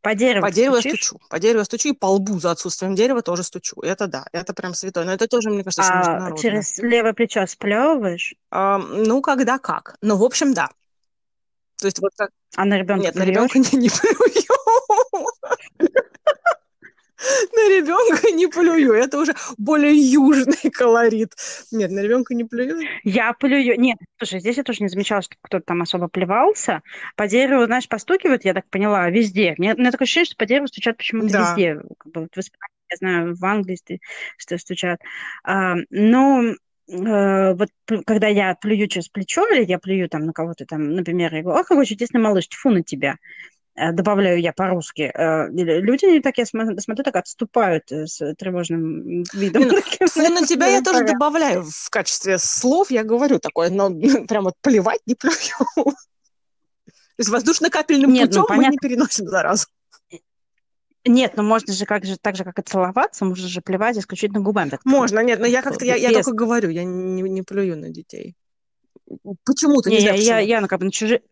по дереву По дереву стучишь? я стучу. По дереву я стучу, и по лбу за отсутствием дерева тоже стучу. Это да, это прям святое. Но это тоже, мне кажется, а через левое плечо сплевываешь? А, ну, когда как. Ну, в общем, да. То есть вот так... А на ребенка Нет, на ребенка не, не плюю. На ребенка не плюю. Это уже более южный колорит. Нет, на ребенка не плюю. Я плюю. Нет, слушай, здесь я тоже не замечала, что кто-то там особо плевался. По дереву, знаешь, постукивают, я так поняла, везде. Мне, мне такое ощущение, что по дереву стучат почему-то да. везде. Как бы, вот в Испании, я знаю, в Англии что стучат. А, но э, вот когда я плюю через плечо, или я плюю там на кого-то там, например, я говорю, ох, какой чудесный малыш, тьфу на тебя. Э, добавляю я по-русски, э, люди, так я смотрю, так отступают э, с тревожным видом. Ну, ну на тебя я тоже добавляю в качестве слов, я говорю такое, но прям вот плевать не плюю. То есть воздушно-капельным ну, путем мы не переносим заразу. Нет, ну можно же как же так же, как и целоваться, можно же плевать исключительно губами. Можно, нет, но я как-то я, я только говорю, я не, не плюю на детей. Почему-то не, не я, я, я ну, как бы на чужие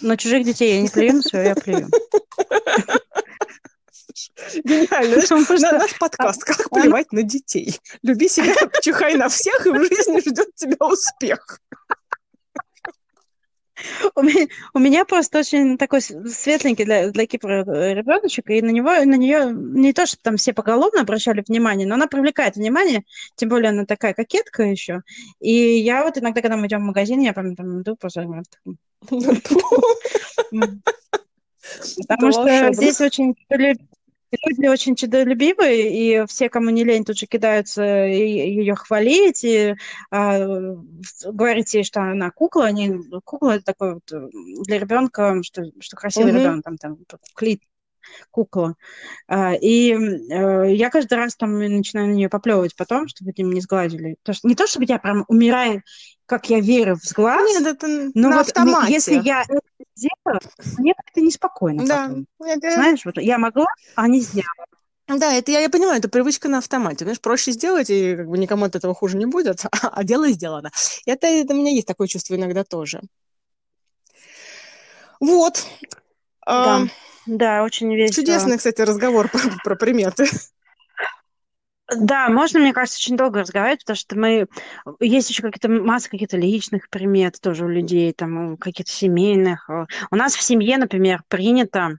На чужих детей я не плюю, на свое я плюю. Гениально. Знаешь, на наш подкаст «Как плевать на детей». Люби себя, чихай на всех, и в жизни ждет тебя успех. У меня, у меня просто очень такой светленький для, для Кипра э, ребеночек, и на него, на нее не то, что там все поголовно обращали внимание, но она привлекает внимание, тем более она такая кокетка еще. И я вот иногда, когда мы идем в магазин, я прям там иду просто... Потому что здесь очень Люди очень чудолюбивые, и все, кому не лень, тут же кидаются ее хвалить, и а, говорить ей, что она кукла. Они, кукла такой вот э, для ребенка, что, что красивый mm-hmm. ребенок, там, там, клит, кукла. А, и э, я каждый раз там начинаю на нее поплевывать потом, чтобы этим не что, не то, чтобы я прям умираю, как я верю в сглаз, Нет, это но на вот автомате. если я это сделаю, мне как-то неспокойно Да. потом. Это- Знаешь, вот я могла, а не сделала. Да, это я, я понимаю, это привычка на автомате. Знаешь, проще сделать, и как бы никому от этого хуже не будет, а дело сделано. Это, это у меня есть такое чувство иногда тоже. Вот. А, Да. Очень весело. чудесный, кстати, разговор про, про приметы. Да, можно, мне кажется, очень долго разговаривать, потому что мы... Есть еще какие-то масса каких-то личных примет тоже у людей, там, каких-то семейных. У нас в семье, например, принято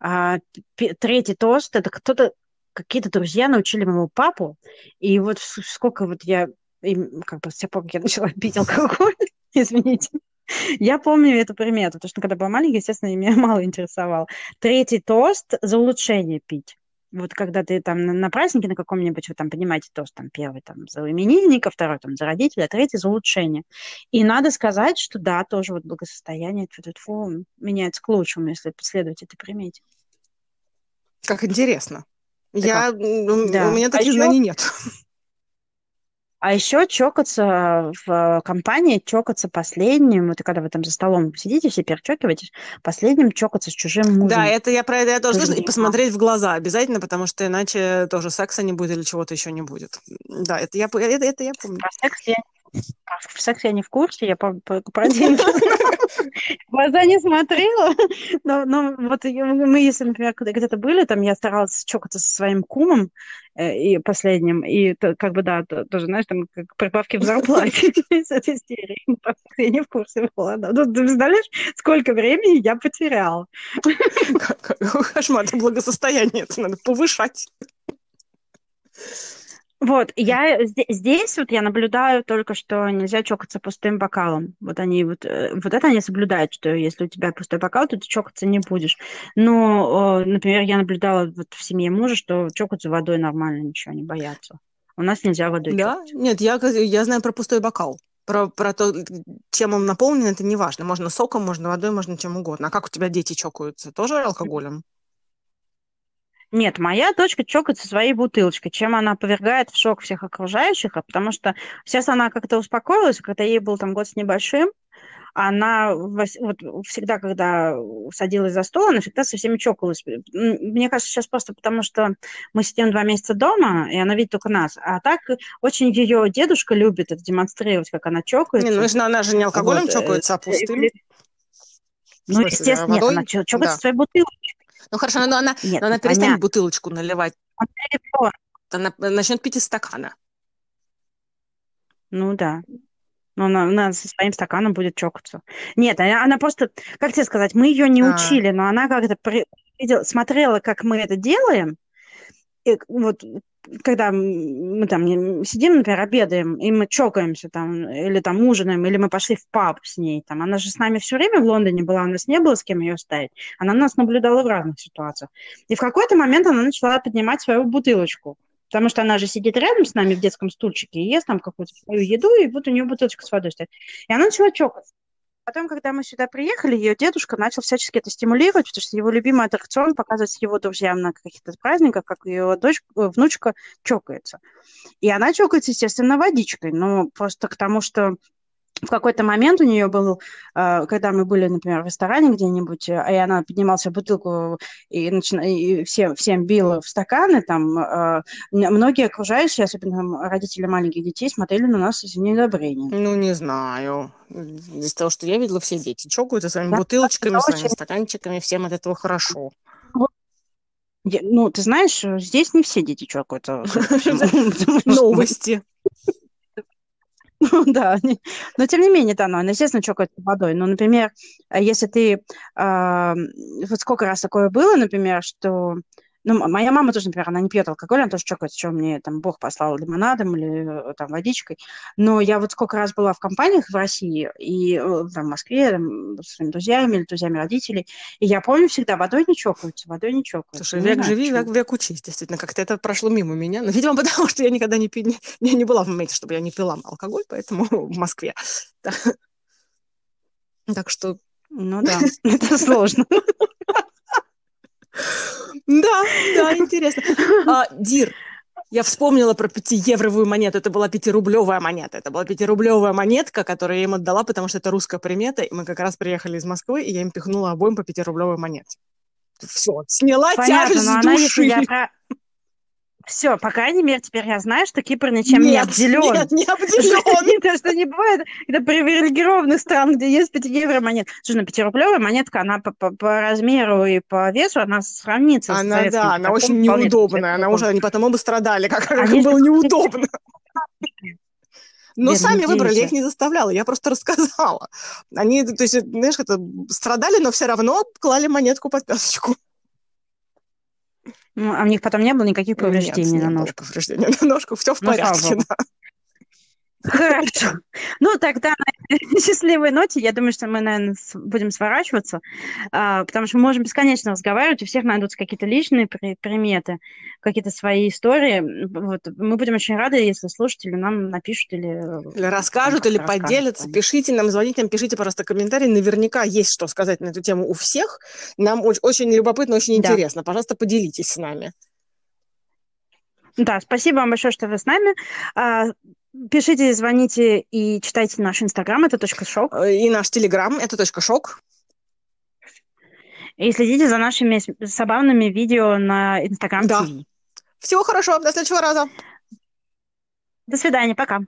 а, третий тост, это кто-то, какие-то друзья научили моего папу, и вот сколько вот я, им, как бы с тех пор, как я начала пить алкоголь, извините, я помню эту примету, потому что когда была маленькая, естественно, меня мало интересовало. Третий тост за улучшение пить. Вот когда ты там на, на празднике на каком-нибудь, вы там понимаете тост, там первый там за именинника, второй там за родителей, а третий за улучшение. И надо сказать, что да, тоже вот благосостояние тьфу-тьфу-тьфу, меняется к лучшему, если последовать этой примете. Как интересно. Так Я, Да. У меня А таких еще- знаний нет. А еще чокаться в компании, чокаться последним, это когда вы там за столом сидите, все перечокиваетесь, последним чокаться с чужим мужем. Да, это я про это я тоже слышала. И посмотреть в глаза обязательно, потому что иначе тоже секса не будет или чего-то еще не будет. Да, это я, по- это, это я помню. Про секс я, про секс я не в курсе, я по- по- про деньги. В глаза не смотрела. Но, но вот мы, если, например, где-то были, там я старалась чокаться со своим кумом э, и последним, и то- как бы, да, то- тоже, знаешь, там как прибавки в зарплате из этой серии. Ну, про Я не в курсе была. да. Ну, ты представляешь, сколько времени я потеряла. Кошмар, благосостояние, это надо повышать. Вот, я зде- здесь вот я наблюдаю только, что нельзя чокаться пустым бокалом. Вот они вот, э, вот это они соблюдают, что если у тебя пустой бокал, то ты чокаться не будешь. Но, э, например, я наблюдала вот в семье мужа, что чокаться водой нормально, ничего, не боятся. У нас нельзя водой Да? чокаться. Нет, я, я знаю про пустой бокал. Про, про то, чем он наполнен, это не важно. Можно соком, можно водой, можно чем угодно. А как у тебя дети чокаются? Тоже алкоголем? Нет, моя дочка чокается своей бутылочкой, чем она повергает в шок всех окружающих, а потому что сейчас она как-то успокоилась, когда ей был там год с небольшим, она вот всегда, когда садилась за стол, она всегда со всеми чокалась. Мне кажется, сейчас просто потому, что мы сидим два месяца дома, и она видит только нас. А так очень ее дедушка любит это демонстрировать, как она Не, чокается. ну, если она же не алкоголем Вот, э, чокается, а пустым. Ну, естественно, нет, водой? она чо- чокается Да. своей бутылкой. Ну хорошо, но она, Нет, но она ну, перестанет понятно. бутылочку наливать. Она начнет пить из стакана. Ну да. Но она, она со своим стаканом будет чокаться. Нет, она, она просто, как тебе сказать, мы ее не А. учили, но она как-то при- смотрела, как мы это делаем. И вот когда мы там сидим, например, обедаем, и мы чокаемся там, или там ужинаем, или мы пошли в паб с ней, там, она же с нами все время в Лондоне была, у нас не было с кем ее ставить. Она нас наблюдала в разных ситуациях. И в какой-то момент она начала поднимать свою бутылочку. Потому что она же сидит рядом с нами в детском стульчике и ест там какую-то свою еду, и вот у нее бутылочка с водой стоит. И она начала чокаться. Потом, когда мы сюда приехали, ее дедушка начал всячески это стимулировать, потому что его любимый аттракцион показывать его друзьям на каких-то праздниках, как ее дочь, э, внучка чокается. И она чокается, естественно, водичкой, но просто к тому, что в какой-то момент у нее был, э, когда мы были, например, в ресторане где-нибудь, э, и она поднималась в бутылку и, начина... и всем, всем била в стаканы, там э, многие окружающие, особенно родители маленьких детей, смотрели на нас с недобрением. Ну, не знаю. Из того, что я видела, все дети чокаются своими да, бутылочками, своими очень... стаканчиками, всем от этого хорошо. Ну, ты знаешь, здесь не все дети чокаются. Новости. Ну да, но тем не менее, да, ну, она, естественно, чокает водой. Но, например, если ты... Э, вот сколько раз такое было, например, что ну, моя мама тоже, например, она не пьет алкоголь, она тоже чокается, что мне там Бог послал лимонадом или э, там водичкой. Но я вот сколько раз была в компаниях в России и э, там, в Москве там, с своими друзьями или друзьями родителей, и я помню всегда, водой не чокаются, водой не чокаются. Слушай, век знаю, живи, век, век учись, действительно, как-то это прошло мимо меня. Но, видимо, потому что я никогда не, пи... не, не была в моменте, чтобы я не пила алкоголь, поэтому в Москве. Так что... Ну да, это сложно. Да, да, интересно. А, Дир, я вспомнила про пятиевровую монету. Это была пятирублевая монета. Это была пятирублевая монетка, которую я им отдала, потому что это русская примета. И мы как раз приехали из Москвы, и я им пихнула обоим по пятирублевой монете. Все, сняла Понятно, тяжесть но души. Она, если я все, по крайней мере, теперь я знаю, что Кипр ничем нет, не обделен. Нет, не обделен. То, что не бывает это привилегированных стран, где есть 5 евро монет. Слушай, ну 5-рублевая монетка, она по, по, по размеру и по весу, она сравнится она, с да, она очень неудобная. Она уже, они потому бы страдали, как они было неудобно. Но сами выбрали, я их не заставляла, я просто рассказала. Они, то есть, знаешь, это страдали, но все равно клали монетку под песочку. Ну, а у них потом не было никаких повреждений Нет, на ножку? повреждений на ножку, все в ну, порядке, да. Хорошо. Ну, тогда на счастливой ноте, я думаю, что мы, наверное, будем сворачиваться, а, потому что мы можем бесконечно разговаривать, у всех найдутся какие-то личные при приметы, какие-то свои истории. Вот. Мы будем очень рады, если слушатели нам напишут или... Или расскажут, или поделятся. Расскажут. Пишите нам, звоните нам, пишите, пожалуйста, комментарии. Наверняка есть что сказать на эту тему у всех. Нам очень, очень любопытно, очень да. интересно. Пожалуйста, поделитесь с нами. Да, спасибо вам большое, что вы с нами. Пишите, звоните и читайте наш инстаграм, это точка шок. Э, и наш телеграм, это точка шок. И следите за нашими забавными видео на Инстаграм Да. Всего хорошего, до следующего раза. До свидания, пока.